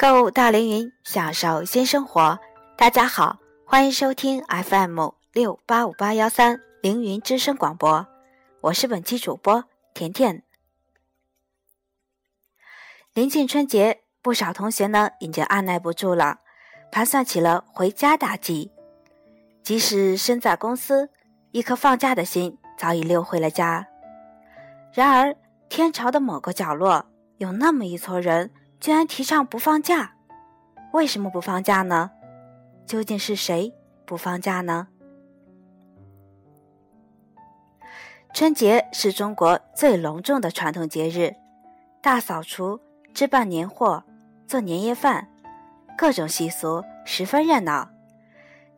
购物到凌云，享受新生活。大家好，欢迎收听 FM 六八五八幺三凌云之声广播，我是本期主播甜甜。临近春节，不少同学呢已经按耐不住了，盘算起了回家大计。即使身在公司，一颗放假的心早已溜回了家。然而，天朝的某个角落，有那么一撮人。居然提倡不放假，为什么不放假呢？究竟是谁不放假呢？春节是中国最隆重的传统节日，大扫除、置办年货、做年夜饭，各种习俗十分热闹。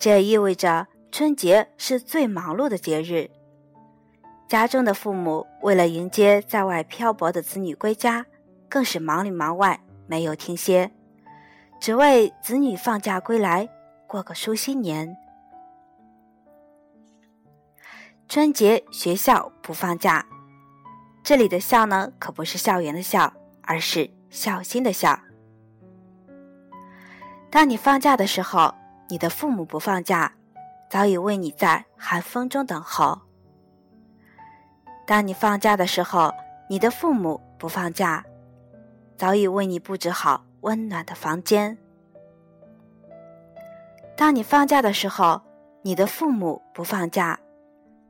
这意味着春节是最忙碌的节日。家中的父母为了迎接在外漂泊的子女归家，更是忙里忙外。没有停歇，只为子女放假归来，过个舒心年。春节学校不放假，这里的“校”呢，可不是校园的“校”，而是孝心的“孝”。当你放假的时候，你的父母不放假，早已为你在寒风中等候；当你放假的时候，你的父母不放假。早已为你布置好温暖的房间。当你放假的时候，你的父母不放假，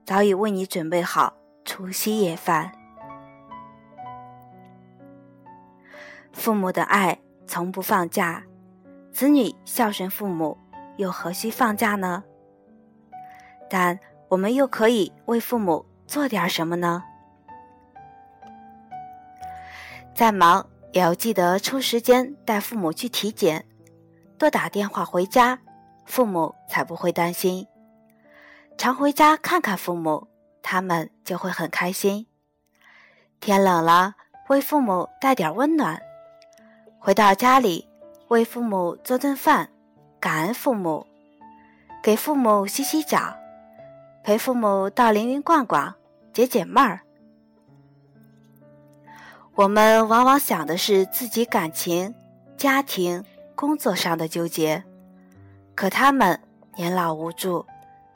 早已为你准备好除夕夜饭。父母的爱从不放假，子女孝顺父母，又何须放假呢？但我们又可以为父母做点什么呢？再忙。也要记得抽时间带父母去体检，多打电话回家，父母才不会担心。常回家看看父母，他们就会很开心。天冷了，为父母带点温暖；回到家里，为父母做顿饭，感恩父母，给父母洗洗脚，陪父母到凌云逛逛，解解闷儿。我们往往想的是自己感情、家庭、工作上的纠结，可他们年老无助，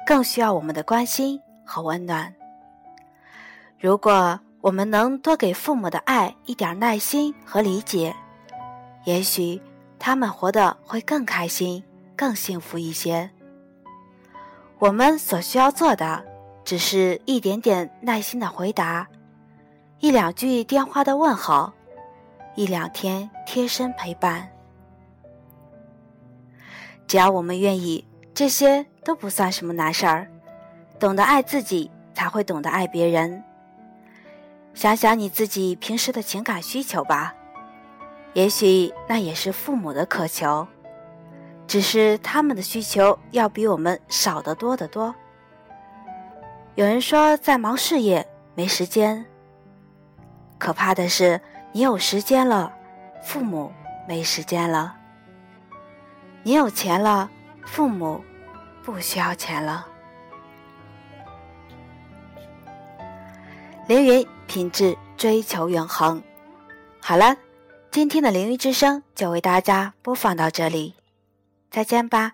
更需要我们的关心和温暖。如果我们能多给父母的爱一点耐心和理解，也许他们活得会更开心、更幸福一些。我们所需要做的，只是一点点耐心的回答。一两句电话的问候，一两天贴身陪伴，只要我们愿意，这些都不算什么难事儿。懂得爱自己，才会懂得爱别人。想想你自己平时的情感需求吧，也许那也是父母的渴求，只是他们的需求要比我们少得多得多。有人说，在忙事业，没时间。可怕的是，你有时间了，父母没时间了；你有钱了，父母不需要钱了。凌云品质追求永恒。好了，今天的凌云之声就为大家播放到这里，再见吧。